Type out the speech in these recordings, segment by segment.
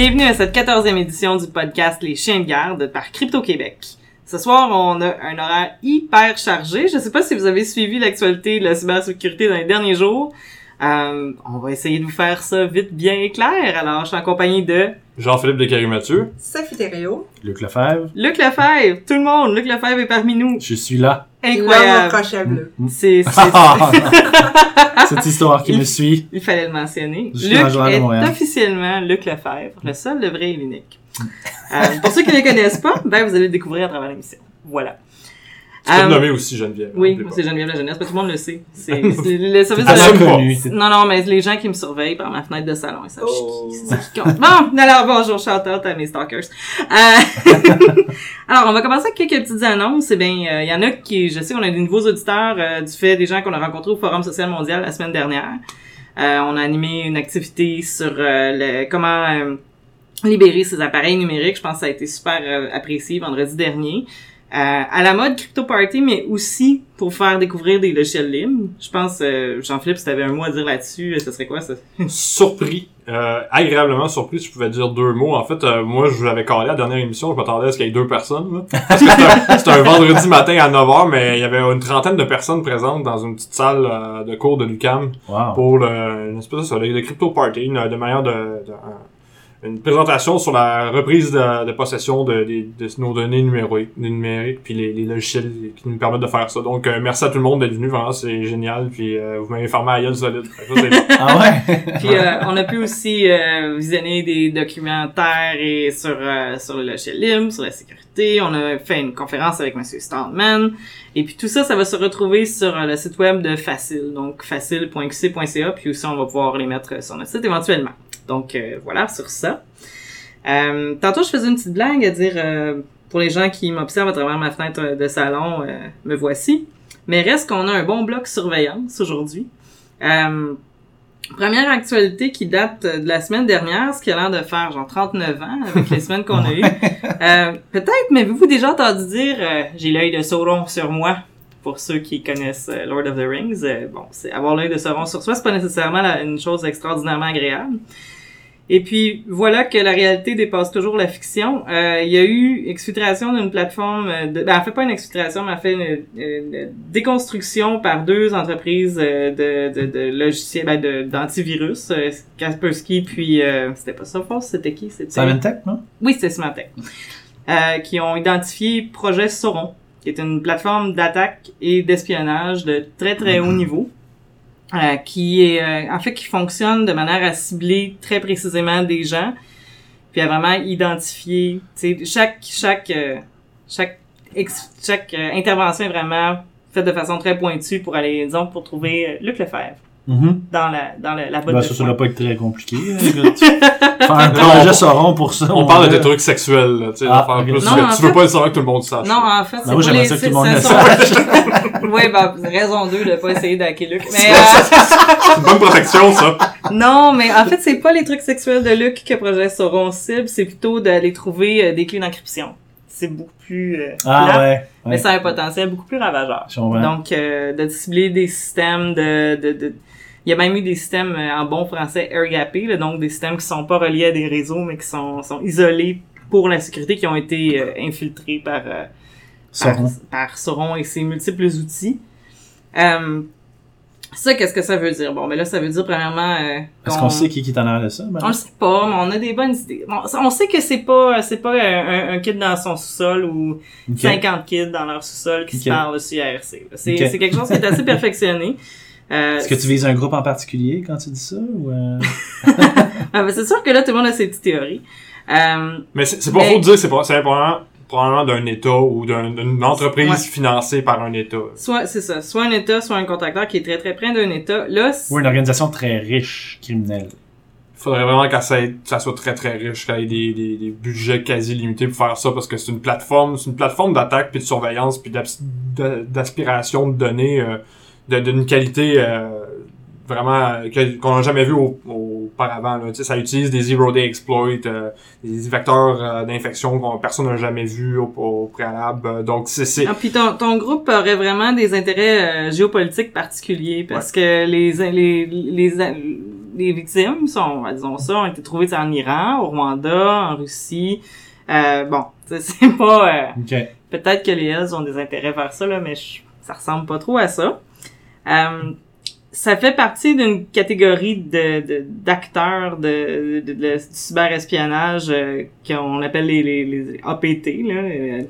Bienvenue à cette quatorzième édition du podcast Les Chiens de garde par Crypto Québec. Ce soir, on a un horaire hyper chargé. Je sais pas si vous avez suivi l'actualité de la cybersécurité dans les derniers jours. Euh, on va essayer de vous faire ça vite, bien et clair. Alors, je suis en compagnie de Jean-Philippe Descaries-Mathieu. Sophie Thériault. Luc Lefebvre. Luc Lefebvre. Tout le monde, Luc Lefebvre est parmi nous. Je suis là. Incroyable. C'est, c'est! Cette histoire qui me suit. il fallait le mentionner. Jusqu'à Luc est Montréal. officiellement Luc Lefebvre, le seul, le vrai et l'unique. Euh, pour ceux qui ne le connaissent pas, ben, vous allez le découvrir à travers l'émission. Voilà. Tu peux te nommer aussi Geneviève. Oui, pas. c'est Geneviève la jeunesse, tout le monde le sait. C'est, le service de la... Connu. Non, non, mais les gens qui me surveillent par ma fenêtre de salon, ils savent Oh. qui, qui compte. Bon, alors bonjour, shout out à mes stalkers. Euh, alors, on va commencer avec quelques petites annonces. Eh bien, euh, il y en a qui, je sais qu'on a des nouveaux auditeurs euh, du fait des gens qu'on a rencontrés au Forum social mondial la semaine dernière. Euh, on a animé une activité sur le, comment libérer ses appareils numériques. Je pense que ça a été super apprécié vendredi dernier. Euh, à la mode crypto party, mais aussi pour faire découvrir des logiciels libres. Je pense, euh, Jean-Philippe, si tu avais un mot à dire là-dessus, euh, ce serait quoi ça? Surpris. Euh, agréablement surpris, si je pouvais dire deux mots. En fait, euh, moi, je vous l'avais calé à la dernière émission, je m'attendais à ce qu'il y ait deux personnes. là. Parce que c'était un, vendredi matin à 9h, mais il y avait une trentaine de personnes présentes dans une petite salle euh, de cours de l'UCAM Wow. pour le, une espèce de, ça, de, de crypto party, une, de manière de, de- un- une présentation sur la reprise de, de possession de, de, de nos données numériques, numériques puis les, les logiciels qui nous permettent de faire ça. Donc, euh, merci à tout le monde d'être venu, vraiment, c'est génial, puis euh, vous m'avez formé à gueule solide. Ça, bon. Ah ouais? Puis euh, on a pu aussi euh, visionner des documentaires et sur euh, sur le logiciel libre, sur la sécurité. On a fait une conférence avec Monsieur Stallman. Et puis tout ça, ça va se retrouver sur euh, le site web de Facile, donc facile.qc.ca. Puis aussi, on va pouvoir les mettre sur notre site éventuellement. Donc euh, voilà sur ça. Euh, tantôt, je faisais une petite blague à dire euh, pour les gens qui m'observent à travers ma fenêtre de salon, euh, me voici. Mais reste qu'on a un bon bloc surveillance aujourd'hui. Euh, Première actualité qui date de la semaine dernière, ce qui a l'air de faire genre 39 ans avec les semaines qu'on a eues. Euh, Peut-être m'avez-vous déjà entendu dire euh, j'ai l'œil de Sauron sur moi pour ceux qui connaissent euh, Lord of the Rings. Euh, bon, c'est avoir l'œil de Sauron sur soi, c'est pas nécessairement une chose extraordinairement agréable. Et puis voilà que la réalité dépasse toujours la fiction. Euh, il y a eu exfiltration d'une plateforme, euh, de, ben, en fait pas une exfiltration, mais en fait une, une déconstruction par deux entreprises euh, de, de, de logiciels, ben, de- d'antivirus, euh, Kaspersky puis euh, c'était pas Sophos, c'était qui? C'était Simon Tech, non? oui, c'était Symantec. Euh, qui ont identifié Projet Sauron, qui est une plateforme d'attaque et d'espionnage de très très haut niveau, euh, qui est euh, en fait qui fonctionne de manière à cibler très précisément des gens, puis à vraiment identifier, chaque chaque euh, chaque chaque euh, intervention est vraiment faite de façon très pointue pour aller disons pour trouver Luc Lefebvre Mhm. dans la dans la, la botte Ben, de ça, ça doit pas être très compliqué. hein. Faire un projet Sauron pour ça. On parle de trucs sexuels, là, tu sais, Ah, d'affaires ok. plus Non, en tu veux fait- pas nécessairement que tout le monde sache. Non, en fait, c'est Ben, moi, pour j'aimerais les ça que tout le monde c'est- le c'est- sache. Oui, bah, raison 2 de pas essayer d'hacker Luc. Mais, euh, C'est une bonne protection, ça. non, mais en fait, c'est pas les trucs sexuels de Luc que Projet Sauron cible, c'est plutôt d'aller trouver euh, des clés d'encryption. C'est beaucoup plus euh, Ah plat, ouais. mais ouais. ça a un potentiel beaucoup plus ravageur. Donc, euh, de cibler des systèmes de, de, de- Il y a même eu des systèmes euh, en bon français air-gappés, là, donc des systèmes qui sont pas reliés à des réseaux, mais qui sont, sont isolés pour la sécurité, qui ont été euh, infiltrés par, euh, par, Sauron. par Sauron et ses multiples outils. Euh, ça, qu'est-ce que ça veut dire? Bon, mais là, ça veut dire premièrement... euh, Est-ce qu'on sait qui, qui est en arrière de ça? ben? On le sait pas, mais on a des bonnes idées. Bon, on sait que c'est pas c'est pas un, un- kid dans son sous-sol ou Ok. 50 kids dans leur sous-sol qui se parlent sur IRC. c'est quelque chose qui est assez perfectionné. Euh, Est-ce que tu vises un groupe en particulier quand tu dis ça? Ou euh... ah, ben, c'est sûr que là, tout le monde a ses petites théories. Euh, Mais c'est c'est pas Mais- faux de dire que c'est pas- c'est probablement, probablement d'un État ou d'un- d'une entreprise Ouais. financée par un État. soit, c'est ça, soit un État, soit un contracteur qui est très très près d'un État. Là, c'est- Ou une organisation très riche, criminelle. Il faudrait vraiment que ça, ait- ça soit très très riche, qu'il y ait des, des, des budgets quasi limités pour faire ça, parce que c'est une plateforme, c'est une plateforme d'attaque puis de surveillance puis d'aspiration de données euh, d'une qualité euh, vraiment qu'on n'a jamais vu au- auparavant. Là. Tu sais, ça utilise des zero day exploits, euh, des vecteurs euh, d'infection qu'on personne n'a jamais vu au, au préalable. Euh, Donc c'est c'est Ah, puis ton, ton groupe aurait vraiment des intérêts euh, géopolitiques particuliers parce que les, les, les, les victimes sont, disons ça, ont été trouvées en Iran, au Rwanda, en Russie. Euh, bon, c'est pas... euh, Ok. Peut-être que les Hells ont des intérêts vers ça, là, mais je- ça ressemble pas trop à ça. Euh, ça fait partie d'une catégorie de d'acteurs de, de, cyberespionnage euh, qu'on appelle les, les, les APT. Là, euh,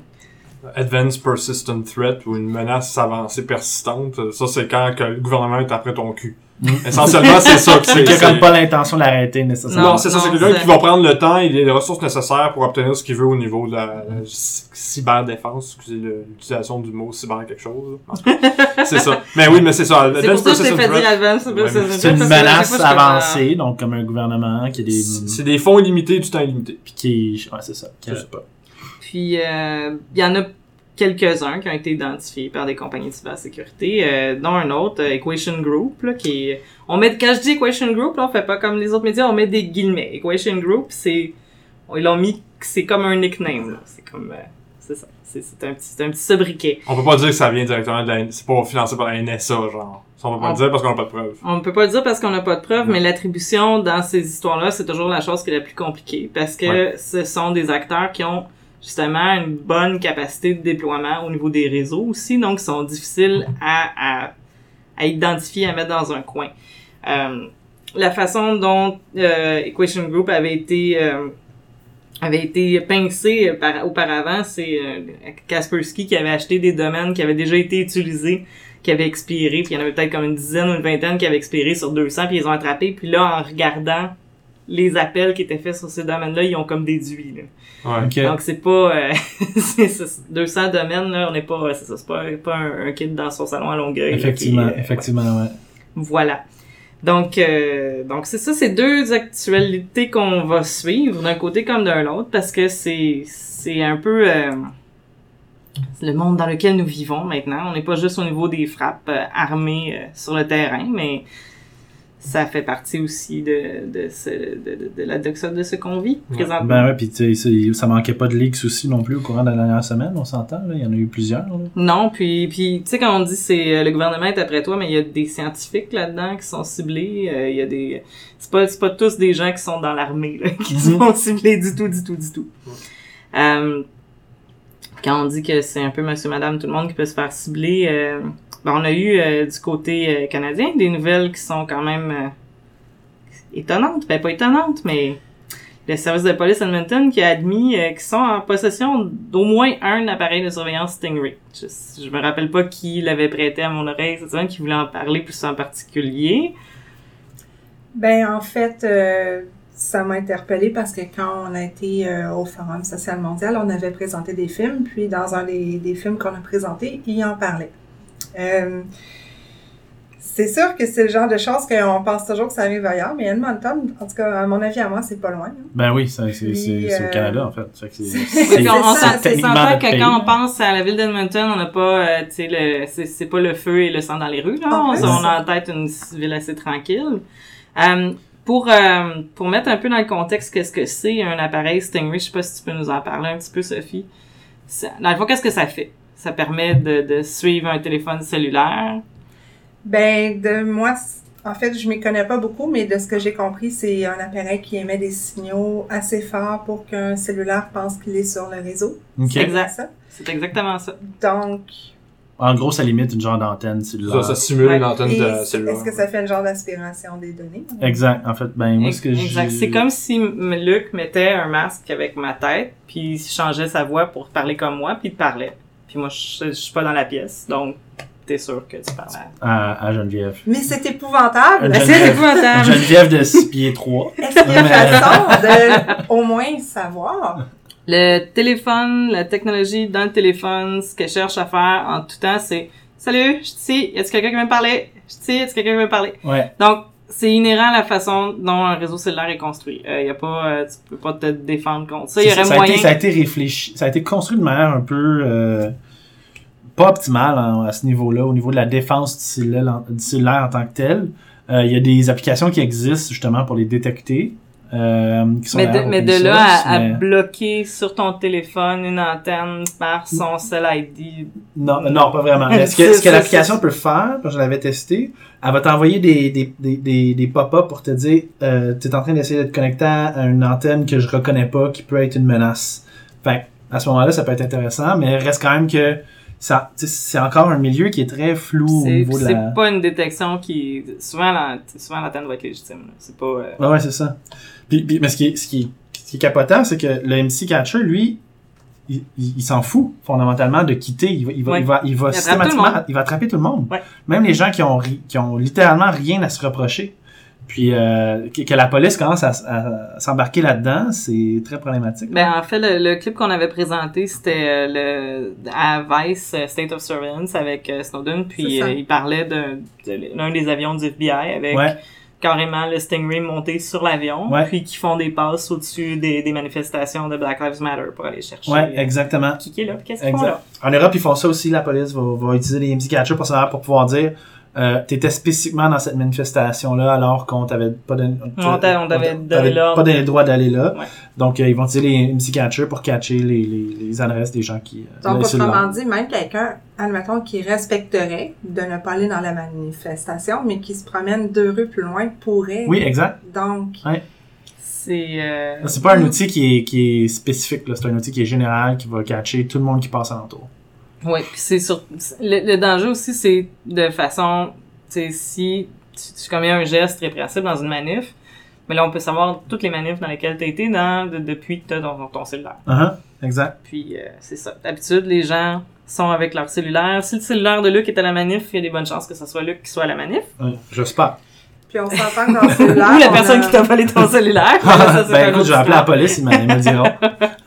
Advanced Persistent Threat ou une menace avancée persistante, ça c'est quand que le gouvernement est après ton cul. Mm. Essentiellement, c'est ça c'est. Il y a c'est- comme pas l'intention de l'arrêter nécessairement. Non, c'est ça, c'est quelqu'un qui va prendre le temps et les ressources nécessaires pour obtenir ce qu'il veut au niveau de la, la cy- cyberdéfense, excusez l'utilisation du mot cyber quelque chose. En tout cas, c'est ça. Mais oui, mais c'est ça. c'est pour ça que je t'ai fait dire Advanced Ouais, Persistent C'est une menace avancée, donc comme un gouvernement qui a des. C'est des fonds illimités du temps illimité. Puis qui. Ouais, c'est. Qui ça. Puis, euh, il y en a quelques-uns qui ont été identifiés par des compagnies de cybersécurité, euh, dont un autre, euh, Equation Group, là, qui est... On met, quand je dis Equation Group, là, on fait pas comme les autres médias, on met des guillemets. Equation Group, c'est... Ils l'ont mis... C'est comme un nickname, là. C'est comme... euh, c'est ça. C'est c'est un petit, c'est un petit sobriquet. On peut pas dire que ça vient directement de la, c'est pas financé par la NSA, genre. Ça, on peut pas On- le dire parce qu'on a pas de preuves. On ne peut pas le dire parce qu'on n'a pas de preuves, mais l'attribution dans ces histoires-là, c'est toujours la chose qui est la plus compliquée parce que Ouais. ce sont des acteurs qui ont justement une bonne capacité de déploiement au niveau des réseaux aussi, donc sont difficiles à, à, à identifier, à mettre dans un coin. Euh, la façon dont euh, Equation Group avait été euh, avait été pincé par, auparavant, c'est euh, Kaspersky qui avait acheté des domaines qui avaient déjà été utilisés, qui avaient expiré, puis il y en avait peut-être comme une dizaine ou une vingtaine qui avaient expiré sur 200, puis ils ont attrapés, puis là, en regardant les appels qui étaient faits sur ces domaines-là, ils ont comme déduit. Là. Ouais. Ok. Donc c'est pas euh, c'est c'est 200 domaines là, on n'est pas c'est ça, c'est pas pas un, un kid dans son salon à Longueuil. là, Effectivement, qui, euh, effectivement, ouais. voilà. Donc, euh, donc c'est ça, c'est deux actualités qu'on va suivre d'un côté comme d'un autre parce que c'est c'est un peu euh, c'est le monde dans lequel nous vivons maintenant. On n'est pas juste au niveau des frappes euh, armées euh, sur le terrain, mais ça fait partie aussi de de ce, de, de, de la doxa de ce qu'on vit Ouais. présentement. Ben ouais, puis ça- ça manquait pas de leaks aussi non plus au courant de la dernière semaine, on s'entend. Il y en a eu plusieurs, là. Non, puis puis tu sais quand on dit c'est euh, le gouvernement est après toi, mais il y a des scientifiques là-dedans qui sont ciblés, euh, il y a des c'est pas c'est pas tous des gens qui sont dans l'armée là, qui Mhm. sont ciblés du tout du tout du tout. Euh, quand on dit que c'est un peu monsieur madame tout le monde qui peut se faire cibler euh, ben, on a eu euh, du côté euh, canadien des nouvelles qui sont quand même euh, étonnantes, ben pas étonnantes mais le service de police Edmonton qui a admis qu'ils sont en possession d'au moins un appareil de surveillance Stingray. Je, je me rappelle pas qui l'avait prêté à mon oreille cette semaine, qui voulait en parler plus en particulier. Ben, en fait, ça m'a interpellée parce que quand on a été au Forum social mondial, on avait présenté des films, puis dans un des, des films qu'on a présenté, il en parlait. Euh, c'est sûr que c'est le genre de choses qu'on pense toujours que ça arrive ailleurs, mais Edmonton, en tout cas, à mon avis, à moi, c'est pas loin. hein. Ben oui, c'est c'est- Puis, c'est- c'est au euh, Canada, en fait. C'est- on, s'entend que pays. quand on pense à la ville d'Edmonton, on n'a pas, euh, tu sais, le, c'est, c'est pas le feu et le sang dans les rues, là. En On, plus. on a en tête une ville assez tranquille. Euh, pour, euh, pour mettre un peu dans le contexte qu'est-ce que c'est un appareil Stingray, je sais pas si tu peux nous en parler un petit peu, Sophie. Ça- Dans le fond, qu'est-ce que ça fait? Ça permet de, de suivre un téléphone cellulaire? Ben, de moi, en fait, je m'y connais pas beaucoup, mais de ce que j'ai compris, c'est un appareil qui émet des signaux assez forts pour qu'un cellulaire pense qu'il est sur le réseau. Ok. C'est Exact. ça? C'est exactement ça. Donc, En gros, ça limite une genre d'antenne cellulaire. Ça, ça simule Ouais. une antenne et de cellulaire. est-ce que ça fait une genre d'aspiration des données? Exact. En fait, ben, moi, ce que j'ai... Exact. C'est comme si Luc mettait un masque avec ma tête, puis il changeait sa voix pour parler comme moi, puis il parlait. Puis moi, je, je suis pas dans la pièce, donc t'es sûr que tu parles. à- À, Geneviève. Mais c'est épouvantable! Est-ce C'est Geneviève. épouvantable. Geneviève de 6 pieds 3. qu'il y a façon de au moins savoir? Le téléphone, la technologie dans le téléphone, ce qu'elle cherche à faire en tout temps, c'est Salut, je suis ici, y a-t-il quelqu'un qui veut me parler? Je suis ici, y a-t-il quelqu'un qui veut me parler? Ouais. Donc, c'est inhérent à la façon dont un réseau cellulaire est construit. Euh, y a pas, euh, tu peux pas te défendre contre ça. Il y aurait ça, a été, ça a été réfléchi, ça a été construit de manière un peu euh, pas optimale hein, à ce niveau-là, au niveau de la défense du cellulaire, en- du cellulaire en tant que tel. Euh, Il y a des applications qui existent justement pour les détecter. Euh, qui sont Mais de, mais de là à, bloquer sur ton téléphone une antenne par son cell ID. Non, non, pas vraiment. Mais ce que, ce l'application peut faire, je l'avais testé, elle va t'envoyer des, des, des, des, des pop-up pour te dire euh, tu es en train d'essayer de te connecter à une antenne que je reconnais pas qui peut être une menace. Fait à ce moment-là, ça peut être intéressant, mais reste quand même que ça c'est encore un milieu qui est très flou au C'est niveau de c'est la. pas une détection qui. Souvent, la- souvent l'antenne va être légitime. C'est pas. euh, Ouais, ouais, c'est ça. Puis, puis- mais ce qui est, ce qui ce qui est capotant, c'est que le MC Catcher, lui, il, il, il s'en fout fondamentalement de quitter. Il va, il va, Ouais. il va, il va Il systématiquement, il va attraper tout le monde. Ouais. Même les gens qui ont, ri- qui ont littéralement rien à se reprocher. Puis euh, que, que la police commence à, s'embarquer là-dedans, c'est très problématique. Ben, en fait, le, le clip qu'on avait présenté, c'était euh, le à Vice euh, State of Surveillance avec euh, Snowden, puis euh, il parlait d'un de l'un des avions du FBI avec ouais, carrément le Stingray monté sur l'avion, Ouais. puis qui font des passes au-dessus des, des manifestations de Black Lives Matter pour aller chercher ouais, exactement. qui qui est là, qu'est-ce qu'ils font là? En Europe, ils font ça aussi. La police va, va utiliser les MC Catcher pour, pour pouvoir dire euh, t'étais spécifiquement dans cette manifestation-là alors qu'on t'avait pas donné, On t'a- on t'avait donné pas donné le droit d'aller là. Ouais. Donc, euh, ils vont utiliser les MC Catcher pour catcher les, les, les adresses des gens qui... euh, Donc, autrement dit, même quelqu'un, admettons, qui respecterait de ne pas aller dans la manifestation, mais qui se promène deux rues plus loin, pourrait. Oui, exact. Donc, C'est euh, C'est pas un outil qui est, qui est spécifique, là. c'est un outil qui est général, qui va catcher tout le monde qui passe alentour. Oui, puis c'est sur le, le danger aussi, c'est de façon, tu sais, si tu, tu commets un geste répréhensible dans une manif, mais là on peut savoir toutes les manifs dans lesquelles tu as été dans, de- depuis que tu as ton, ton cellulaire. Uh-huh, Exact. Puis euh, c'est ça. D'habitude, les gens sont avec leur cellulaire. Si le cellulaire de Luc est à la manif, il y a des bonnes chances que ce soit Luc qui soit à la manif. Ouais, J'espère. puis on s'entend que dans le cellulaire. Ou la on personne a- qui t'a volé ton cellulaire. Ça, c'est ben écoute, je vais appeler la police, ils me diront.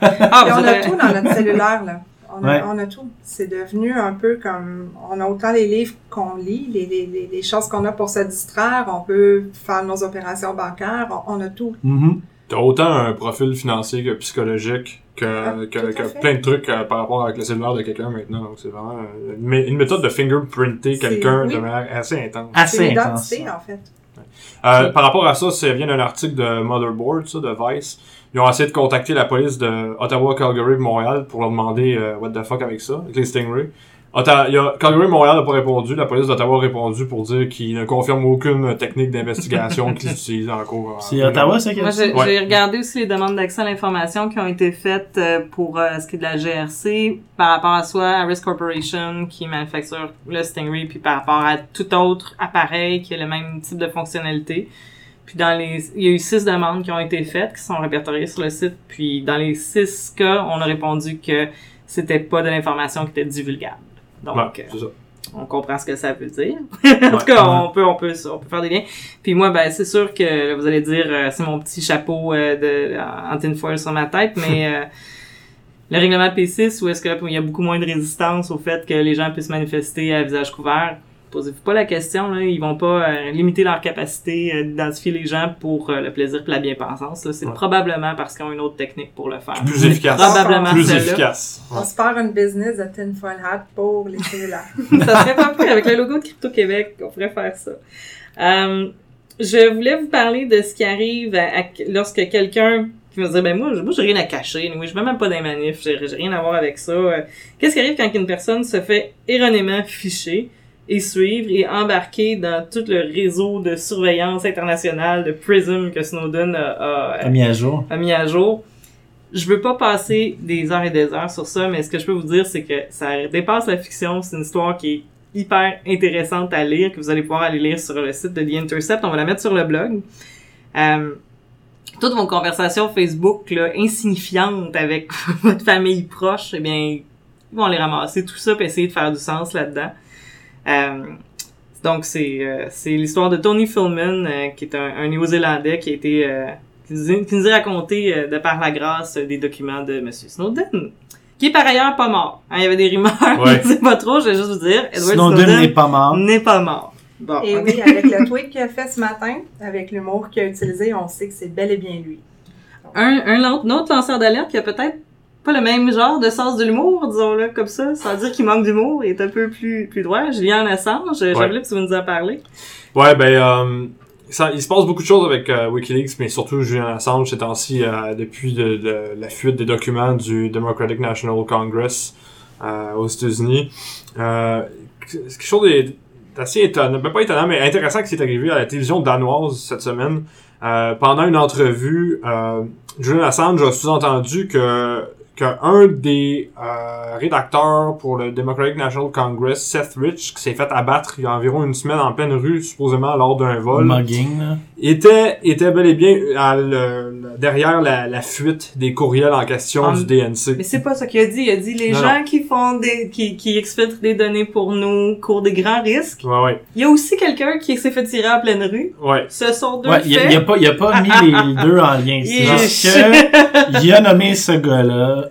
Ah, Puis on a êtes- tout dans notre cellulaire, là. On a, Ouais. on a tout. C'est devenu un peu comme... On a autant les livres qu'on lit, les, les, les, les choses qu'on a pour se distraire, on peut faire nos opérations bancaires, on, on a tout. Mhm. T'as autant un profil financier que psychologique que, Ah, que, plein de trucs euh, par rapport avec le cellulaire de quelqu'un maintenant. Donc c'est vraiment euh, une, une méthode de fingerprinter quelqu'un de manière assez intense. C'est Assez intense. l'identité, en fait. Euh, par rapport à ça, ça vient d'un article de Motherboard, ça, de Vice. Ils ont essayé de contacter la police de Ottawa, Calgary, Montréal pour leur demander euh, what the fuck avec ça, avec les Stingray. Il y a, Calgary, Montréal n'a pas répondu. La police d'Ottawa a répondu pour dire qu'ils ne confirment aucune technique d'investigation qu'ils utilisent en cours. C'est Ottawa, c'est Moi, j'ai Ouais. j'ai regardé aussi les demandes d'accès à l'information qui ont été faites euh, pour euh, ce qui est de la GRC par rapport à soit à Risk Corporation qui manufacture le Stingray, puis par rapport à tout autre appareil qui a le même type de fonctionnalité. Puis dans les, il y a eu six demandes qui ont été faites, qui sont répertoriées sur le site. Puis dans les six cas, on a répondu que c'était pas de l'information qui était divulgable. Donc, Ouais, euh, ça. on comprend ce que ça veut dire. en tout cas, on peut, on peut, on peut faire des liens. Puis moi, ben, c'est sûr que vous allez dire, euh, c'est mon petit chapeau euh, de en tinfoil sur ma tête, mais euh, le règlement P6, où est-ce que là, il y a beaucoup moins de résistance au fait que les gens puissent manifester à visage couvert, posez-vous pas la question, là, ils vont pas euh, limiter leur capacité euh, d'identifier les gens pour euh, le plaisir et la bien-pensance. C'est Ouais. probablement parce qu'ils ont une autre technique pour le faire. Plus efficace. Probablement Plus efficace. On se part une business de tinfoil hat pour les cellulaires. ça serait pas pire avec le logo de Crypto-Québec, on pourrait faire ça. Euh, je voulais vous parler de ce qui arrive à- à- lorsque quelqu'un qui me dit ben moi, je- moi j'ai rien à cacher, oui, je vais même pas dans les manifs, j'ai rien à voir avec ça. Qu'est-ce qui arrive quand une personne se fait erronément ficher? Et suivre et embarquer dans tout le réseau de surveillance internationale de PRISM que Snowden a, a- A mis à jour. a mis à jour. Je veux pas passer des heures et des heures sur ça, mais ce que je peux vous dire, c'est que ça dépasse la fiction. C'est une histoire qui est hyper intéressante à lire, que vous allez pouvoir aller lire sur le site de The Intercept. On va la mettre sur le blog. Euh, toutes vos conversations Facebook, là, insignifiantes avec votre famille proche, eh bien, ils vont les ramasser, tout ça, puis essayer de faire du sens là-dedans. Euh, donc, c'est euh, c'est l'histoire de Tony Philman, euh, qui est un, un Néo-Zélandais qui a été... euh, qui nous, a- qui nous a raconté euh, de par la grâce euh, des documents de M. Snowden, qui est par ailleurs pas mort. Hein, il y avait des rumeurs, Ouais. je sais pas trop, je vais juste vous dire, Edward Snowden Snowden, n'est pas mort. n'est pas mort. Bon, Et oui, avec le tweet qu'il a fait ce matin, avec l'humour qu'il a utilisé, on sait que c'est bel et bien lui. un autre lanceur d'alerte qui a peut-être pas le même genre de sens de l'humour, disons-le comme ça, sans dire qu'il manque d'humour, et est un peu plus, plus droit. Julien Assange, Ouais. Jean-Philippe, tu veux nous en parler? Ouais, ben, euh, ça, il se passe beaucoup de choses avec euh, WikiLeaks, mais surtout Julian Assange ces temps-ci, euh, depuis de, de- la fuite des documents du Democratic National Congress euh, aux États-Unis. Euh, c'est quelque chose d'assez étonnant, ben, pas étonnant, mais intéressant qui s'est arrivé à la télévision danoise cette semaine. Euh, pendant une entrevue, euh, Julian Assange a sous-entendu que qu'un des euh, rédacteurs pour le Democratic National Congress, Seth Rich, qui s'est fait abattre il y a environ une semaine en pleine rue, supposément lors d'un vol, Mugging, là. était, était bel et bien à le- le- derrière la, la fuite des courriels en question En- du DNC. Mais c'est pas ça qu'il a dit. Il a dit les Non, gens qui font des, qui, qui exfiltrent des données pour nous courent des grands risques. Ouais, ouais, Il y a aussi quelqu'un qui s'est fait tirer en pleine rue. ouais. Ce sont deux Ouais, il a, faits. il a pas, il a pas mis les deux en lien. C'est juste que, il a nommé ce gars-là.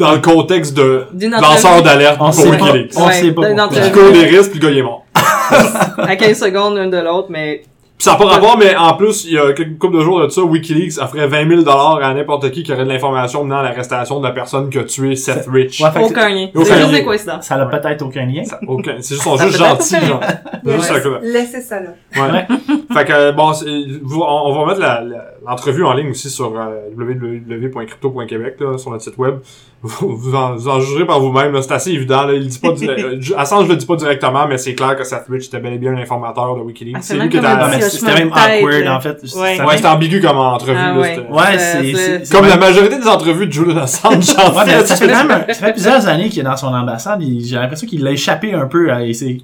Dans le contexte de D'une lanceur d'alerte On pour sait pas. Wikileaks. On Ouais, sait pas pourquoi. Court des risques, puis le gars il est mort. à 15 secondes l'un de l'autre, mais Pis ça n'a pas rapport, mais en plus, il y a quelques couple de jours de ça, Wikileaks offrait 20 000 à n'importe qui qui aurait de l'information menant à l'arrestation de la personne qui a tué Seth Rich. Ouais, fait que aucun lien. Aucun C'est juste lien. des coïncidences. Ça n'a peut-être aucun lien. Ça- aucun- C'est juste, sont juste gentils, genre. Ouais. Juste un coup de- Laissez ça là. Ouais. fait que, bon, on, on va mettre la- la- l'entrevue en ligne aussi sur euh, www.crypto.québec, là, sur notre site web. Vous, vous en, vous en jugerez par vous-même, là. C'est assez évident, là. Il dit pas, di- euh, Assange le dit pas directement, mais c'est clair que Seth Rich était bel et bien un informateur de Wikileaks. Ah, c'est lui même qui était c'était même awkward, en fait. Ouais. C'était ambigu comme entrevue, Ah là. ouais. c'est, Comme la majorité des entrevues de Julian Assange, ça fait quand même, ça fait plusieurs années qu'il est dans son ambassade. J'ai l'impression qu'il l'a échappé un peu. à- et c'est-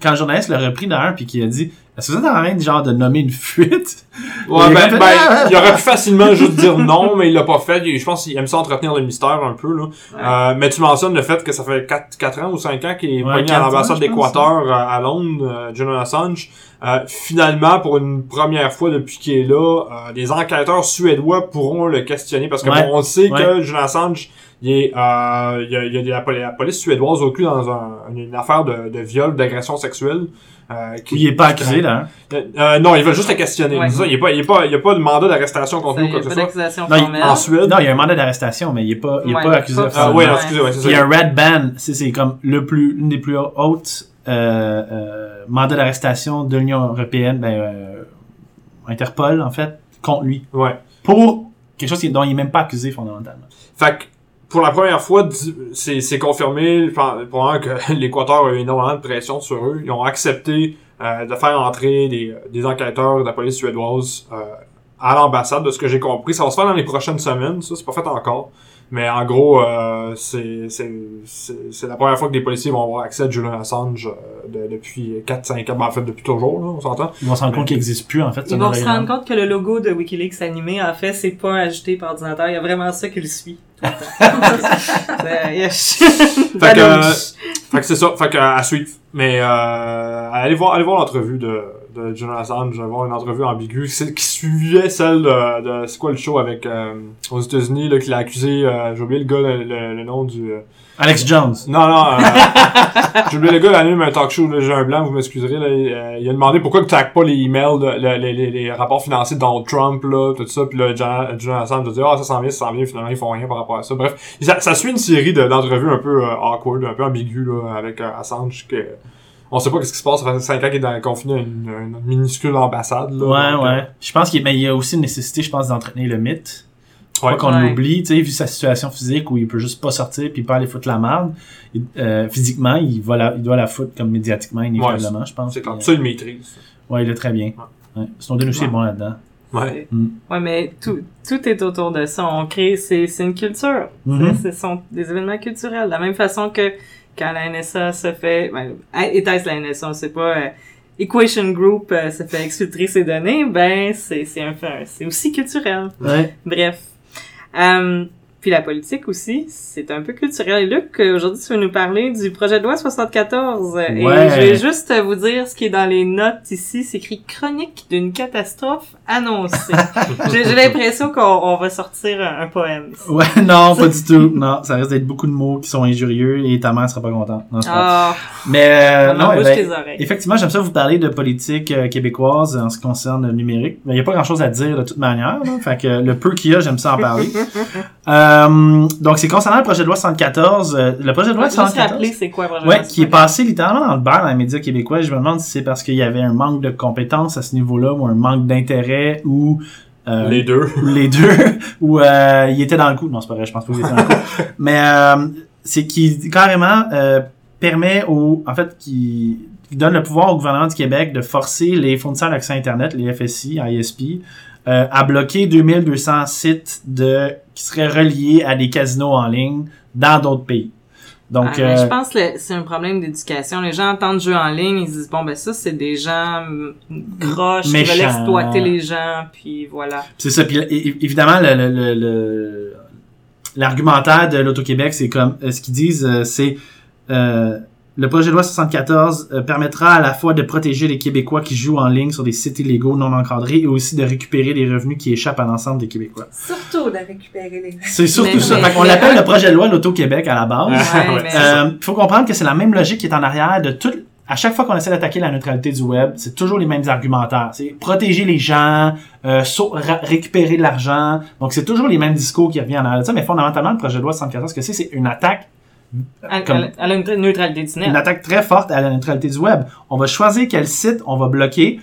quand le journaliste l'a repris d'ailleurs puis qu'il a dit, est-ce que vous êtes en train de genre de nommer une fuite? Ouais, Il ben, ben, il aurait pu facilement juste dire non, mais il l'a pas fait. Je pense qu'il aime ça entretenir le mystère un peu, là. Euh, mais tu mentionnes le fait que ça fait 4, 4 ans ou 5 ans qu'il est Ouais, pogné à l'ambassade d'Équateur euh, à Londres, euh, Julian Assange. Euh, finalement, pour une première fois depuis qu'il est là, euh, des enquêteurs suédois pourront le questionner parce que Ouais, bon, on sait ouais. que Julian Assange, il est, euh, il y a, il y a de la, poli- la police suédoise au cul dans un- une affaire de, de viol, d'agression sexuelle. Euh, qui- Il est pas accusé, là. hein? Euh, non, ils veulent juste le questionner. Ouais. Ça, il n'y a, pas- il y a, pas- il y a pas de mandat d'arrestation contre Il nous, n'y quoi a que pas ce soit. d'accusation Non, il-. En Suède? Non, il y a un mandat d'arrestation, mais il est pas, il est Ouais, pas accusé pas- Ah officiellement. Ouais. excusez, ouais, c'est ça. Puis il y a un red ban, c'est, c'est comme le plus, une des plus hautes, euh, euh, mandats d'arrestation de l'Union Européenne, ben, euh, Interpol, en fait, contre lui. Ouais. Pour quelque chose dont il est même pas accusé, fondamentalement. Fait que, pour la première fois, c'est confirmé pen- pendant que l'Équateur a eu énormément de pression sur eux. Ils ont accepté euh, de faire entrer des, des enquêteurs de la police suédoise euh, à l'ambassade, de ce que j'ai compris. Ça va se faire dans les prochaines semaines, ça, c'est pas fait encore. Mais en gros, euh, c'est c'est- c'est- c'est la première fois que des policiers vont avoir accès à Julian Assange euh, de- depuis 4-5 ans. Ben, en fait, depuis toujours, là, on s'entend. Ils vont se rendre compte qu'il n'existe plus, en fait. Ils vont se rendre compte que le logo de Wikileaks animé, en fait, c'est pas ajouté par ordinateur. Il y a vraiment ça qui le suit. yes. Fait que, euh, fait que c'est ça, fait que à suivre. Mais euh, allez voir, allez voir l'entrevue de, de Julian Assange, voir une entrevue ambiguë qui suivait celle de, de c'est quoi le show avec euh, aux États-Unis là qui l'a accusé, euh, j'ai oublié le gars le, le- le nom du euh, Alex Jones. non non euh, j'ai oublié le gars il anime un talk show là, j'ai un blanc vous m'excuserez là, il, euh, a demandé pourquoi tu hackes pas les emails de- le- les, les, les rapports financiers de Donald Trump là tout ça puis là Julian Assange a dit ah ça s'en vient ça s'en vient finalement ils font rien par rapport à ça bref ça, ça suit une série de- d'entrevues un peu euh, awkward, un peu ambiguës là, avec Assange que on sait pas qu'est-ce qui se passe, ça fait 5 ans qu'il est confiné à une, une minuscule ambassade. Là, Ouais, Donc, ouais. Je pense qu'il mais il y a aussi une nécessité, je pense, d'entretenir le mythe. euh, ouais. Pas qu'on Ouais. l'oublie, tu sais, vu sa situation physique où il peut juste pas sortir puis pas aller foutre la merde. il- euh, physiquement, il, va la, il doit la foutre comme médiatiquement, inévitablement, je pense. C'est comme ça, il maîtrise. euh, Ouais, il est très bien. Ouais. Snowden aussi Ouais. est bon là-dedans. Ouais. Ouais, mais tout, tout est autour de ça. On crée, c'est, c'est une culture. Mhm. Ce sont des événements culturels. De la même façon que quand la NSA se fait, ben, était-ce la NSA, on sait pas, euh, Equation Group euh, se fait exfiltrer ses données, ben, c'est, c'est un c'est aussi culturel. Ouais. Bref. Euh, puis la politique aussi, c'est un peu culturel. Et Luc, aujourd'hui, tu veux nous parler du projet de loi 74. euh, Et Ouais. je vais juste vous dire ce qui est dans les notes ici. C'est écrit chronique d'une catastrophe annoncée. J'ai l'impression qu'on on va sortir un, un poème. ici. Ouais, non, pas du tout. Non, ça risque d'être beaucoup de mots qui sont injurieux et ta mère sera pas contente. Non, pas. Ah, Mais euh, on non, ben, tes oreilles. Effectivement, j'aime ça vous parler de politique euh, québécoise en ce qui concerne le numérique. Il n'y a pas grand-chose à dire de toute manière. Là. Fait que le peu qu'il y a, j'aime ça en parler. Euh, donc, c'est concernant le projet de loi 74. euh, le projet de loi Juste rappeler 74. c'est quoi vraiment Ouais, qui est passé littéralement dans le beurre dans les médias québécois. Je me demande si c'est parce qu'il y avait un manque de compétences à ce niveau-là ou un manque d'intérêt ou euh, Les deux. les deux ou euh, il était dans le coup. Non, c'est pas vrai, je pense pas qu'il était dans le coup. Mais euh, c'est qui carrément euh, permet au en fait qui qui donne le pouvoir au gouvernement du Québec de forcer les fournisseurs d'accès internet, les FSI, ISP, euh, à bloquer 2200 sites de qui seraient reliés à des casinos en ligne dans d'autres pays. Donc Ah, mais euh, je pense que c'est un problème d'éducation. Les gens entendent jeu en ligne, ils se disent bon ben ça c'est des gens croches qui veulent exploiter les gens, puis voilà. C'est ça. Puis évidemment, le, le, le- le- l'argumentaire de l'Auto-Québec, c'est comme euh, ce qu'ils disent, euh, c'est euh, le projet de loi 74 euh, permettra à la fois de protéger les Québécois qui jouent en ligne sur des sites illégaux non encadrés et aussi de récupérer les revenus qui échappent à l'ensemble des Québécois. Surtout de récupérer les C'est surtout Mais- ça. mais- Fait qu'on mais- l'appelle le projet de loi l'Auto-Québec à la base. Ouais, Ouais. Euh, faut comprendre que c'est la même logique qui est en arrière de tout. À chaque fois qu'on essaie d'attaquer la neutralité du web, c'est toujours les mêmes argumentaires. C'est protéger les gens, euh, récupérer de l'argent. Donc c'est toujours les mêmes discours qui reviennent en arrière de ça. Mais fondamentalement, le projet de loi 74, ce que c'est, c'est une attaque, Comme- une neutralité du net. une attaque très forte à la neutralité du web. On va choisir quel site on va bloquer.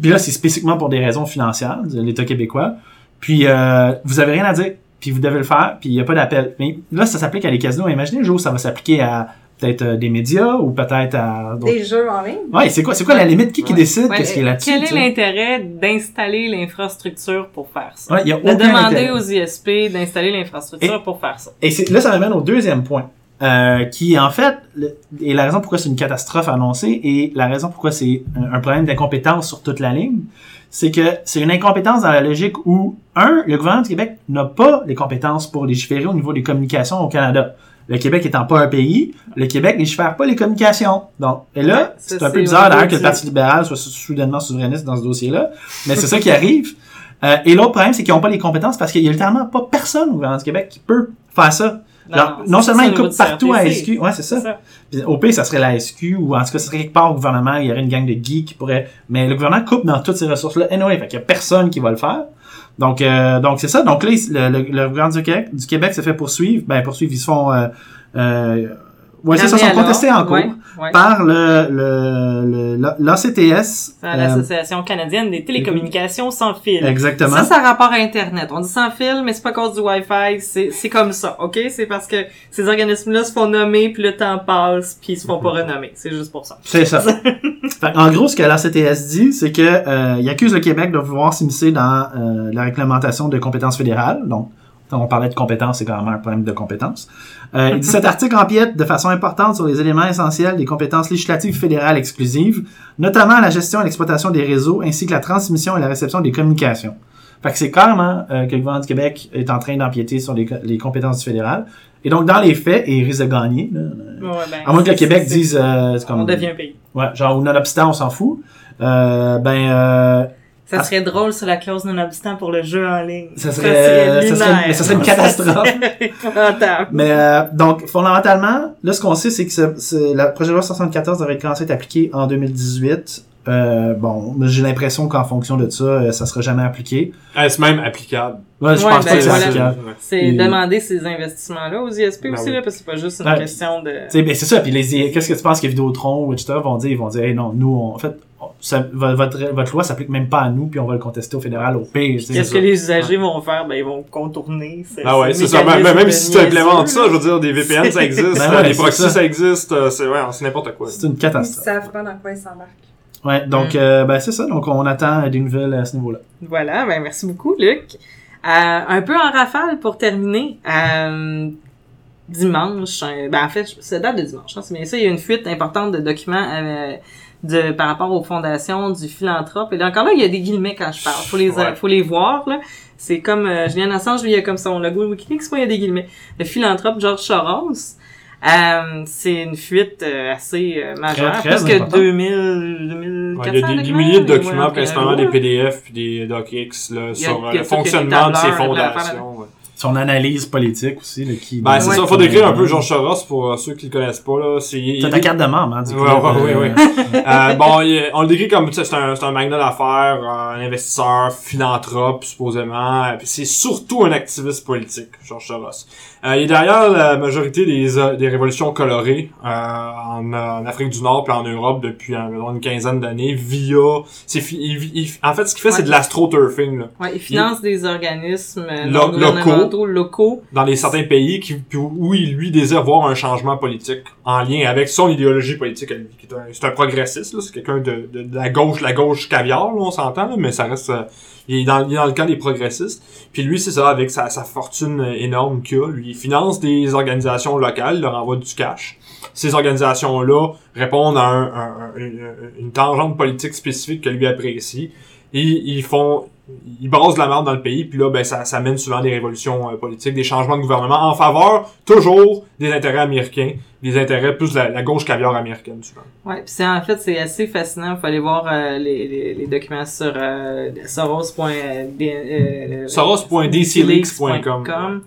Puis là, c'est spécifiquement pour des raisons financières de l'État québécois. Puis euh, vous avez rien à dire, puis vous devez le faire, puis il n'y a pas d'appel. Mais là, ça s'applique à les casinos. Imaginez le jour où ça va s'appliquer à peut-être euh, des médias ou peut-être à des jeux en ligne? Ouais, c'est quoi, c'est quoi la limite? Qui, qui décide? Ouais, qu'est-ce qui est là-dessus Quel est l'intérêt d'installer l'infrastructure pour faire ça? Ouais, il y a De aucun demander intérêt. aux ISP d'installer l'infrastructure pour faire ça. Et là, ça m'amène au deuxième point, euh, qui en fait le- est la raison pourquoi c'est une catastrophe annoncée et la raison pourquoi c'est un, un problème d'incompétence sur toute la ligne, c'est que c'est une incompétence dans la logique où un, le gouvernement du Québec n'a pas les compétences pour légiférer au niveau des communications au Canada. Le Québec étant pas un pays, le Québec légifère pas les communications. Donc, et là, c'est un peu bizarre d'ailleurs que le Parti libéral soit sou- soudainement souverainiste dans ce dossier-là, mais c'est ça qui arrive. Euh, et l'autre problème, c'est qu'ils n'ont pas les compétences parce qu'il y a littéralement pas personne au gouvernement du Québec qui peut faire ça. Non, seulement ils coupent partout à. SQ, ouais, c'est ça. C'est ça. Puis au pire, ça serait la SQ, ou en tout cas, ça serait quelque part au gouvernement, il y aurait une gang de geeks qui pourraient... Mais le gouvernement coupe dans toutes ces ressources-là. Anyway, fait qu'il y a personne qui va le faire. Donc, euh, donc c'est ça. Donc là, le, le, le gouvernement du Québec, du Québec se fait poursuivre. Ben, poursuivre, ils se font... Euh, euh, ouais, c'est ça, sont contestés en cours Ouais, ouais. par le, le, le, l'ACTS. C'est euh, l'Association canadienne des télécommunications sans fil. exactement. Ça, ça a rapport à Internet. On dit sans fil, mais c'est pas à cause du Wi-Fi. C'est, c'est comme ça, OK? C'est parce que ces organismes-là se font nommer, puis le temps passe, puis ils se font pas renommer. C'est juste pour ça. C'est ça. Fait, en gros, ce que l'ACTS dit, c'est que euh, il accuse le Québec de vouloir s'immiscer dans euh, la réglementation de compétences fédérales. Donc, on parlait de compétences, c'est quand même un problème de compétences. Euh, il dit cet article empiète de façon importante sur les éléments essentiels des compétences législatives fédérales exclusives, notamment la gestion et l'exploitation des réseaux, ainsi que la transmission et la réception des communications. Fait que c'est carrément euh, que le gouvernement du Québec est en train d'empiéter sur les, co- les compétences du fédéral. Et donc, dans les faits, et il risque de gagner, là, Ouais, ben, à moins que le Québec dise... euh, comme, On devient un pays. Ouais, genre, ou nonobstant, on s'en fout. Euh, ben, euh, Ça Ah. serait drôle sur la clause non-obstant pour le jeu en ligne. Ça serait- ça serait- lunaire. mais ça serait une catastrophe. Ça serait mais euh, donc, fondamentalement, là, ce qu'on sait, c'est que ce- la projet de loi 74 devrait commencer à être appliqué en 2018. Euh, bon, j'ai l'impression qu'en fonction de ça, euh, ça sera jamais appliqué. Est-ce même applicable? Ouais, je Ouais, pense ben, pas que c'est voilà. applicable. C'est Et- demander ces investissements-là aux ISP Ben aussi, oui. là, parce que c'est pas juste une Ouais. question de... Ben, c'est ça. Puis les, qu'est-ce que tu penses que Vidéotron ou etc. vont dire? Ils vont dire, hey, non, nous, on- en fait, ça- votre, votre loi s'applique même pas à nous, puis on va le contester au fédéral au sais. Qu'est-ce que les usagers vont faire? Ben, ils vont contourner. Ah ouais, ce c'est ça. Même, même si tu implémentes ça, je veux dire, des VPN, ça existe, Ben euh, ouais, des proxys, ça. ça. existe, c'est ouais, c'est n'importe quoi. C'est une Ils catastrophe. savent pas dans quoi ils s'embarquent. Ouais, donc, Mm. euh, ben, c'est ça. Donc, on attend des nouvelles à ce niveau-là. Voilà, ben merci beaucoup, Luc. Euh, un peu en rafale pour terminer. Euh, dimanche, euh, ben en fait, c'est date de dimanche, hein, c'est bien ça. Il y a une fuite importante de documents euh, de par rapport aux fondations du philanthrope. Et là encore là, il y a des guillemets quand je parle. Faut les Ouais. faut les voir là. C'est comme euh, Julien Assange, lui, il a comme son logo Wikileaks, moi il y a des guillemets. Le philanthrope George Soros. Euh, c'est une fuite euh, assez euh, majeure, Très, très plus que important. 2000, 2400 Ouais, il y a des, des documents, milliers de documents, ouais, donc, principalement euh, des PDF puis des docx là, sur euh, le fonctionnement de ces tableurs, de la- fondations. Ouais. son analyse politique aussi, là, qui... Ben, c'est Ouais. ça, faut décrire un peu Georges Soros pour euh, ceux qui le connaissent pas, là. C'est, il- ta carte de membre, hein, du Ouais, club, ouais, euh, ouais, Euh, bon, il- on le décrit comme, tu sais, c'est un, c'est un magnat d'affaires, un investisseur, philanthrope, supposément. Puis c'est surtout un activiste politique, Georges Soros. Euh, il est derrière la majorité des, euh, des révolutions colorées euh, en, en Afrique du Nord puis en Europe depuis environ une quinzaine d'années via... C'est, fi- il- il- en fait, ce qu'il fait, c'est Ouais. de l'astroturfing, là. Ouais, ils financent des organismes euh, Dans les certains pays où il lui désire voir un changement politique en lien avec son idéologie politique à lui. qui est un- C'est un, progressiste, c'est quelqu'un de, la gauche, la gauche caviar, là, on s'entend, mais ça reste, euh, il est, dans, dans le camp des progressistes. Puis lui, c'est ça, avec sa, fortune euh, énorme qu'il a, lui, il finance des organisations locales, leur envoie du cash. Ces organisations-là répondent à un, un- un- une, une tangente politique spécifique que lui apprécie. Et ils font, ils brassent de la merde dans le pays, puis là, ben, ça, ça mène souvent des révolutions euh, politiques, des changements de gouvernement en faveur, toujours, des intérêts américains, des intérêts plus de la, la gauche caviar américaine, souvent. Ouais, puis c'est en fait c'est assez fascinant. Il faut aller voir euh, les, les, les documents sur euh, soros.dcleaks.com. Soros.dcleaks.com.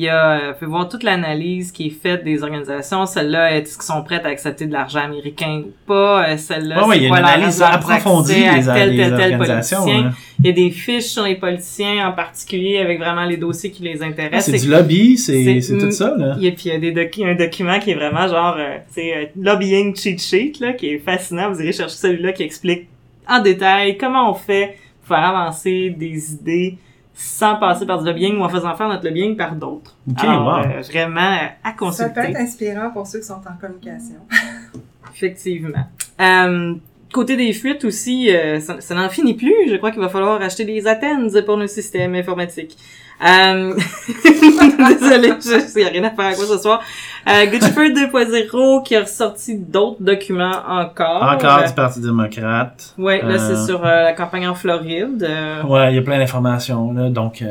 Il y a, faut voir toute l'analyse qui est faite des organisations. Celles-là, est-ce qu'ils sont prêtes à accepter de l'argent américain ou pas? Euh, Celles-là, Ouais, ouais, c'est a quoi leur- analyse approfondie à tel, des tel, tel organisations. politicien? hein. Il y a des fiches sur les politiciens en particulier avec vraiment les dossiers qui les Ah, intéressent. c'est du lobby, c'est- c'est c'est tout ça, là. Et puis il y a des docu- un document qui est vraiment genre euh, c'est euh, lobbying cheat sheet là qui est fascinant. Vous irez chercher celui-là qui explique en détail comment on fait pour faire avancer des idées sans passer par du lobbying ou en faisant faire notre lobbying par d'autres. Ok, Alors, wow. euh, vraiment euh, à Ça peut consulter. être inspirant pour ceux qui sont en communication. Effectivement. Euh, côté des fuites aussi, euh, ça, ça n'en finit plus. Je crois qu'il va falloir acheter des Athens pour nos systèmes informatiques. Euh... Désolée, je n'y a rien à faire avec moi ce soir. Euh, Guccifer 2.0 qui a ressorti d'autres documents encore. Encore Euh, du Parti démocrate. Ouais, là Euh, c'est sur euh, la campagne en Floride. Euh, Ouais, il y a plein d'informations, là, donc...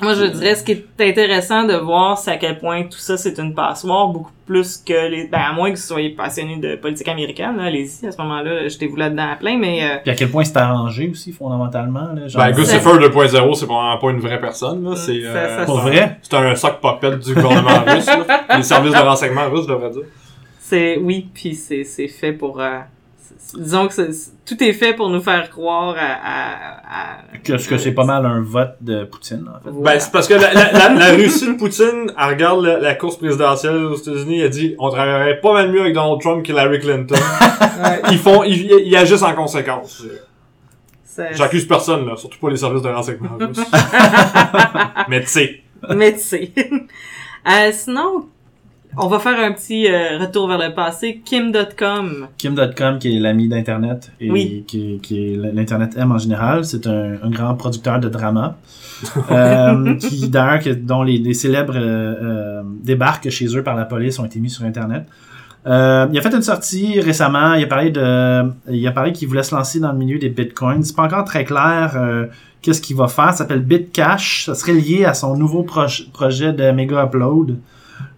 Moi, je dirais ce qui est intéressant de voir, c'est à quel point tout ça, c'est une passoire, beaucoup plus que les... Ben, à moins que vous soyez passionné de politique américaine, là, allez-y, à ce moment-là, jetez-vous là-dedans à plein, mais... euh, Puis à quel point c'est arrangé aussi, fondamentalement, là. Genre, Ben, Guccifer 2.0, c'est vraiment pas une vraie personne, là. C'est, euh, ça- Pour vrai? C'est un sock puppet du gouvernement russe, là. Les services de renseignement russes, je devrais dire. C'est oui, puis c'est c'est fait pour euh, disons que tout est fait pour nous faire croire à, à, à- que, que c'est pas mal un vote de Poutine, en fait. Voilà. Ben, c'est parce que la, la, la, la Russie de Poutine, elle regarde la, la course présidentielle aux États-Unis, elle dit, on travaillerait pas mal mieux avec Donald Trump qu'Hillary Clinton. Ouais, ils font, ils, ils agissent en conséquence. J'accuse personne, là, surtout pas les services de renseignement russes. Mais tu sais, mais tu sais. Euh, sinon, on va faire un petit euh, retour vers le passé. Kim.com. Kim.com, qui est l'ami d'Internet et Oui. qui, qui est l'Internet M en général, c'est un, un grand producteur de drama. euh, qui d'ailleurs que- dont les, les célèbres euh, euh, débarques chez eux par la police ont été mis sur Internet. Euh, il a fait une sortie récemment. Il a parlé de, il a parlé qu'il voulait se lancer dans le milieu des bitcoins. C'est pas encore très clair euh, qu'est-ce qu'il va faire. Ça s'appelle Bitcash. Ça serait lié à son nouveau proj- projet de Mega Upload.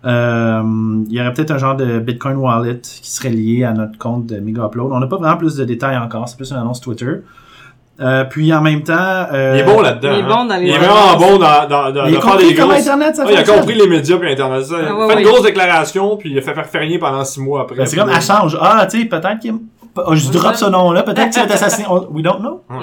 Euh, il y aurait peut-être un genre de Bitcoin Wallet qui serait lié à notre compte de Mega Upload. On n'a pas vraiment plus de détails encore. C'est plus une annonce Twitter. Euh, puis en même temps, euh, il est bon là-dedans. il est hein. bon dans les Il est vraiment bon dans, dans, dans, il de a faire compris des comment grosses... Internet ça Ah, il a compris les médias puis Internet. Ça, Ah, il ouais, fait ouais. une grosse déclaration puis il a fait faire rien pendant six mois après. Ben, c'est comme, elle change. Ah, tu sais, peut-être qu'il oh, je drop ce nom-là, peut-être qu'il va être assassiné. On- We don't know. Mm,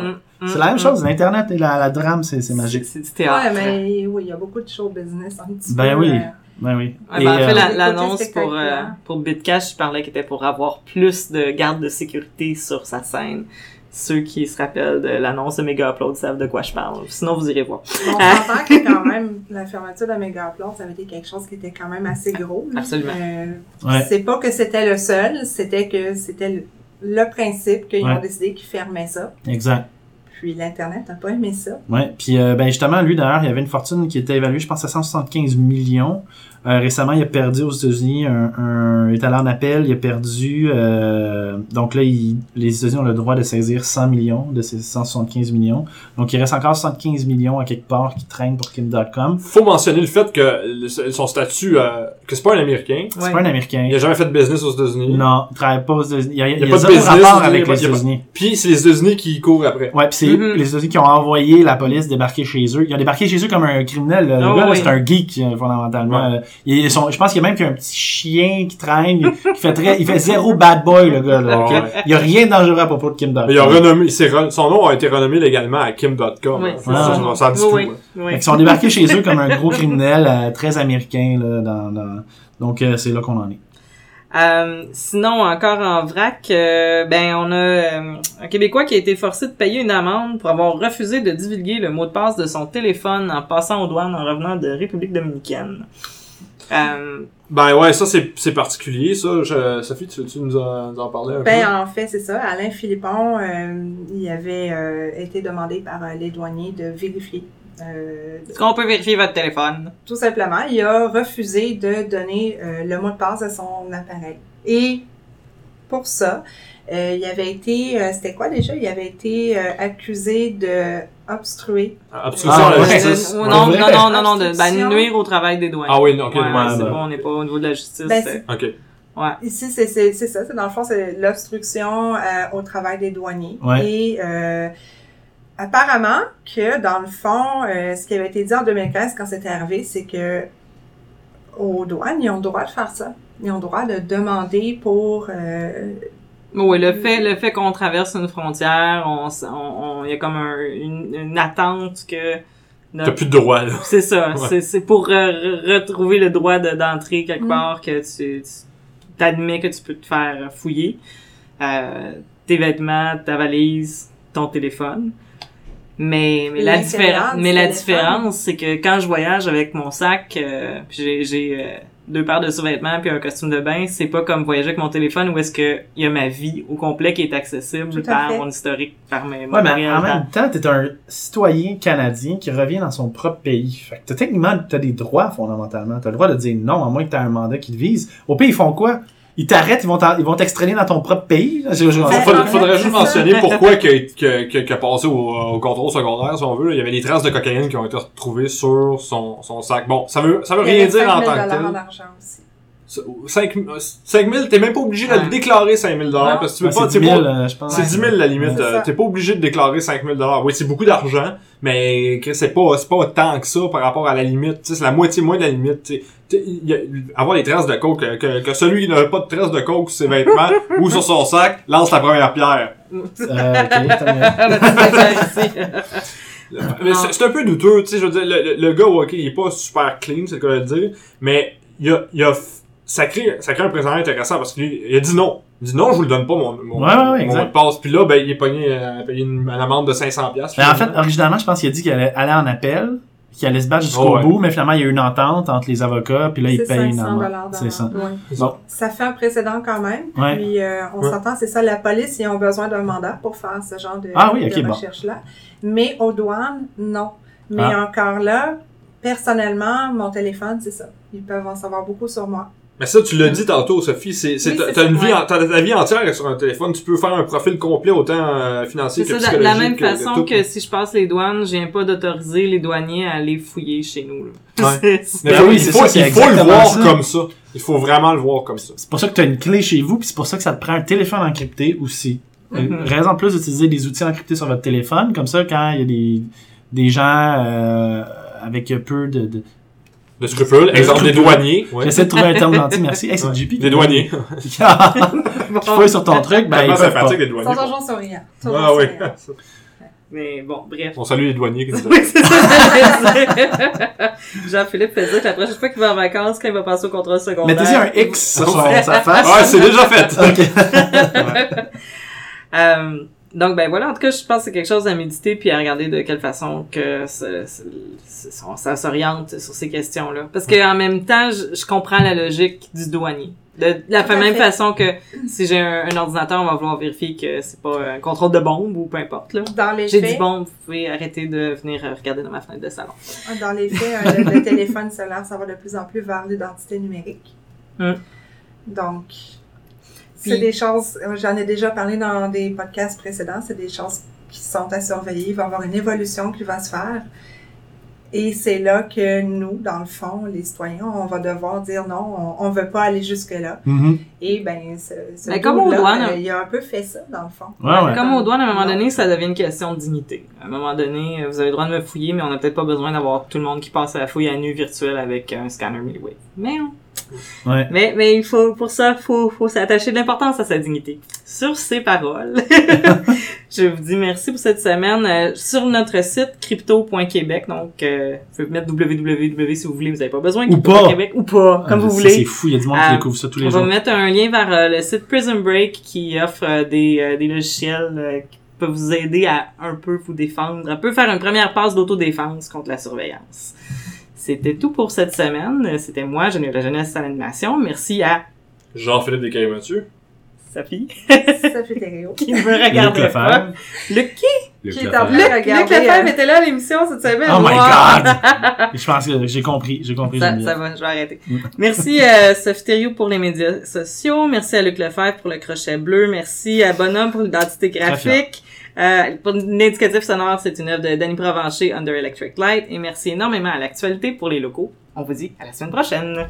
mm, C'est la même mm. chose. L'Internet et la, la drame, c'est magique. C'est théâtre. Ouais, mais oui, il y a beaucoup de show business un petit Ben peu, oui. euh, Ben oui. Ouais, ben, en fait, euh, l'annonce pour, euh, pour Bitcash, je parlais qu'il était pour avoir plus de gardes de sécurité sur sa scène. Ceux qui se rappellent de l'annonce de Mega Upload savent de quoi je parle. Sinon, vous irez voir. On s'entend que quand même, la fermeture de Mega Upload, ça avait été quelque chose qui était quand même assez gros. Absolument. Euh, Ouais. C'est pas que c'était le seul, c'était que c'était le, le principe qu'ils Ouais. ont décidé qu'ils fermaient ça. Exact. Puis l'Internet n'a pas aimé ça. Ouais. Puis, euh, ben justement, lui, d'ailleurs, il avait une fortune qui était évaluée, je pense, à 175 millions. Euh, récemment, il a perdu aux États-Unis un, un, il est allé en appel, il a perdu, euh, donc là, il- les États-Unis ont le droit de saisir 100 millions de ces 175 millions. Donc, il reste encore 75 millions à quelque part qui traînent pour Kim.com. Faut mentionner le fait que le- son statut, euh, que c'est pas un Américain. C'est Ouais. pas un Américain. Il a jamais fait de business aux États-Unis. Non, il travaille pas aux États-Unis. Il y a, il y a pas de business, rapport il y a avec pas- les États-Unis. Puis c'est les États-Unis qui courent après. Ouais, puis c'est Mhm. les États-Unis qui ont envoyé la police débarquer chez eux. Ils ont débarqué chez eux comme un criminel. là. Le Ah gars, oui. c'est un geek, euh, fondamentalement. Ils sont, je pense qu'il y a même qu'il y a un petit chien qui traîne, qui fait très, il fait zéro bad boy, le gars, là. Il y a rien de dangereux à propos de Kim Dotcom. Mais il a renommé, son nom a été renommé légalement à Kim.com. Oui, hein. ça, ça. ça, ça dit Oui, tout. oui, oui. Fait qu'ils sont débarqués chez eux comme un gros criminel euh, très américain, là, dans, dans- donc euh, c'est là qu'on en est. Euh, sinon, encore en vrac, euh, ben on a euh, un Québécois qui a été forcé de payer une amende pour avoir refusé de divulguer le mot de passe de son téléphone en passant aux douanes en revenant de République dominicaine. Euh, Ben ouais, ça c'est c'est particulier, ça. Je- Sophie, tu, tu nous, en, nous en parlais un Ben, peu? en fait, c'est ça. Alain Philippon, euh, il avait euh, été demandé par euh, les douaniers de vérifier. euh, Est-ce qu'on peut vérifier votre téléphone? tout simplement, il a refusé de donner euh, le mot de passe à son appareil. Et pour ça, euh, il avait été, euh, c'était quoi déjà? Il avait été euh, accusé de obstruer. Obstruction Ah, à la justice. Non, Ouais. non, non, non, non, de, ben, Obstruction? nuire au travail des douanes. Ah oui, ok, Ouais, ouais, c'est bon, on n'est pas au niveau de la justice. Ben, c'est- Ok. ouais. Ici, c'est c'est- c'est ça. C'est dans le fond, c'est l'obstruction euh, au travail des douaniers. Ouais. Et euh, apparemment que dans le fond, euh, ce qui avait été dit en 2015 quand c'était arrivé, c'est que aux douanes, ils ont le droit de faire ça. Ils ont le droit de demander pour euh, Oui, le fait, le fait qu'on traverse une frontière, on, on, on- il y a comme un- une, une attente que T'as plus de droit, là. c'est ça, Ouais. c'est, c'est pour re- retrouver le droit de, d'entrer quelque Mm. part que tu, tu t'admets que tu peux te faire fouiller. Euh, tes vêtements, ta valise, ton téléphone. Mais, mais la différence, du mais la téléphone. différence, c'est que quand je voyage avec mon sac, euh, puis j'ai, j'ai euh, deux paires de sous-vêtements puis un costume de bain, c'est pas comme voyager avec mon téléphone où est-ce que il y a ma vie au complet qui est accessible par fait. mon historique, par mes Ouais, mais en même temps, t'es un citoyen canadien qui revient dans son propre pays. Fait que t'as- techniquement, t'as des droits fondamentalement. T'as le droit de dire non, à moins que t'aies un mandat qui te vise. Au pays, ils font quoi? Ils t'arrêtent, ils vont ils vont t'extrader dans ton propre pays? Je- je- je- Ben, Faudrait, juste mentionner pourquoi que, que, que, que passé au, au contrôle secondaire, si on veut. là. Il y avait des traces de cocaïne qui ont été retrouvées sur son, son sac. Bon, ça veut, ça rien dire en 5 tant 000 que tel. en argent aussi. 5, 000, t'es même pas obligé de Ouais. déclarer 5 000 Non. parce que tu peux Ouais, pas, c'est t'es 10 000, pas- euh, je pense. c'est 10 000 la limite. Euh. T'es pas obligé de déclarer 5 000 Oui, c'est beaucoup d'argent, mais c'est pas, c'est pas tant que ça par rapport à la limite. C'est la moitié moins de la limite. Y a- avoir des traces de coke, que, que, que celui qui n'a pas de traces de coke sur ses vêtements ou sur son sac lance la première pierre. Euh, ok, tant mieux. Ben, c'est un peu douteux, tu sais, je veux dire, le, le- gars, ok, il est pas super clean, c'est le cas de le dire, mais il a, il a, ça crée, ça crée un précédent intéressant parce qu'il il a dit non. Il dit non, je vous le donne pas, mon, mon, Ouais, mon passe. Puis là, ben, il est pogné, euh, payé une, une amende de 500 piastres. Mais en fait, originalement, je pense qu'il a dit qu'il allait aller en appel, qu'il allait se battre jusqu'au Oh, ouais. bout, mais finalement, il y a eu une entente entre les avocats, puis là, il C'est paye une 500 amende. C'est ça. Ouais. Bon. Ça fait un précédent quand même. Ouais. Puis euh, on Ouais. s'entend, c'est ça, la police, ils ont besoin d'un mandat pour faire ce genre de, Ah oui, ok, de bon. recherche-là. Mais aux douanes, non. Mais Ah. encore là, personnellement, mon téléphone, c'est ça. Ils peuvent en savoir beaucoup sur moi. Mais ça, tu l'as dit tantôt, Sophie, c'est, c'est, Oui, t'as, t'as une vie, t'as ta vie entière sur un téléphone. Tu peux faire un profil complet autant euh, financier C'est que ça, de la même façon que si je passe les douanes, je viens pas d'autoriser les douaniers à aller fouiller chez nous. là. Ouais. Mais Ben oui, il c'est faut, ça, c'est il faut le voir ça. comme ça. Il faut vraiment le voir comme ça. C'est pour ça que tu as une clé chez vous, puis c'est pour ça que ça te prend un téléphone encrypté aussi. Mhm. Raison de plus d'utiliser des outils encryptés sur votre téléphone, comme ça, quand il y a des, des gens euh, avec peu de... de... De scrupules, exemple des douaniers. Ouais. J'essaie de trouver un terme gentil, merci. Hey, c'est Ouais. JP. Des douaniers. qui fouille sur ton truc, ben ils peuvent pas. sympathique, les Ils sont douaniers. toujours souriants. Toujours Ah oui. Mais bon, bref. On salue les douaniers qui disent ça. Oui, c'est ça que. Jean-Philippe fait dire que la prochaine fois qu'il va en vacances, quand il va passer au contrôle secondaire. Mettez-y un X sur sa face? Ouais, c'est déjà fait. Ok. Euh, donc ben voilà, en tout cas, je pense que c'est quelque chose à méditer puis à regarder de quelle façon que ça, ça- ça- ça s'oriente sur ces questions-là. Parce que en même temps, je, je comprends la logique du douanier. De la même fait. façon que si j'ai un, un ordinateur, on va vouloir vérifier que c'est pas un contrôle de bombe ou peu importe. là. Dans les J'ai dit bombe, vous pouvez arrêter de venir regarder dans ma fenêtre de salon. dans les faits, euh, le, le téléphone cellulaire, ça va de plus en plus vers l'identité numérique. Mm. Donc, c'est des choses, euh, j'en ai déjà parlé dans des podcasts précédents, c'est des choses qui sont à surveiller. Il va y avoir une évolution qui va se faire. Et c'est là que nous, dans le fond, les citoyens, on va devoir dire non, on, on veut pas aller jusque-là. Mhm. Et ben, ce, ce Ben, comme aux douanes. euh, il a un peu fait ça, dans le fond. Ouais, ouais. Comme aux douanes, à un moment donné, ça devient une question de dignité. À un moment donné, vous avez le droit de me fouiller, mais on n'a peut-être pas besoin d'avoir tout le monde qui passe à la fouille à nu virtuelle avec un scanner milliwave. Mais non. Ouais. Mais, mais il faut, pour ça, faut, faut s'attacher de l'importance à sa dignité. Sur ces paroles, je vous dis merci pour cette semaine. Euh, sur notre site crypto.québec, donc, euh, vous pouvez mettre www si vous voulez, vous n'avez pas besoin Ou pas. crypto.québec, ou pas, comme Ah, vous ça, voulez. C'est fou, il y a du monde qui Euh, découvre ça tous On les va jours. mettre un lien vers le site Prison Break qui offre des, des logiciels qui peuvent vous aider à un peu vous défendre, un peu faire une première passe d'autodéfense contre la surveillance. C'était tout pour cette semaine. Euh, C'était moi, Geneviève la jeunesse à l'animation. Merci à Jean-Philippe Descailles-Mathieu. Sophie fait Théréo. qui me Luc regardait pas. Lefebvre. Luc qui? Le Qui est Lefebvre. en train de Luc, Luc Lefebvre euh, était là à l'émission cette semaine. Oh my Wow. god! Je pense que j'ai compris, j'ai compris. Ça, va, je vais arrêter. Merci à Sophie Thériault pour les médias sociaux. Merci à Luc Lefebvre pour le crochet bleu. Merci à Bonhomme pour l'identité graphique. Euh, pour l'indicatif sonore, c'est une œuvre de Danny Provencher, Under Electric Light. Et merci énormément à l'actualité pour les locaux. On vous dit à la semaine prochaine.